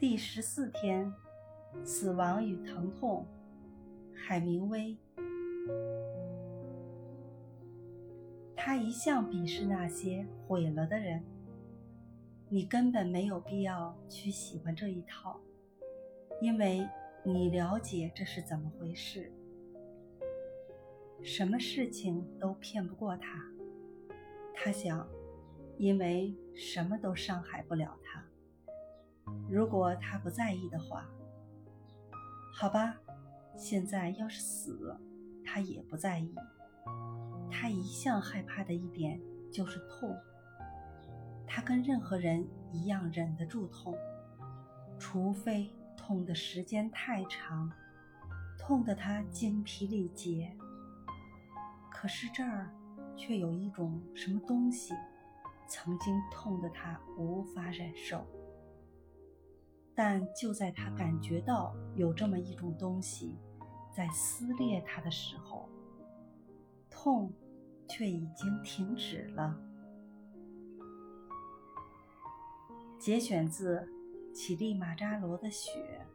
第十四天，死亡与疼痛。海明威。他一向鄙视那些毁了的人。你根本没有必要去喜欢这一套，因为你了解这是怎么回事。什么事情都骗不过他。他想，因为什么都伤害不了他。如果他不在意的话，好吧，现在要是死了，他也不在意。他一向害怕的一点就是痛。他跟任何人一样忍得住痛，除非痛的时间太长，痛得他精疲力竭。可是这儿却有一种什么东西，曾经痛得他无法忍受。但就在他感觉到有这么一种东西在撕裂他的时候，痛却已经停止了。节选自《乞力马扎罗的雪》。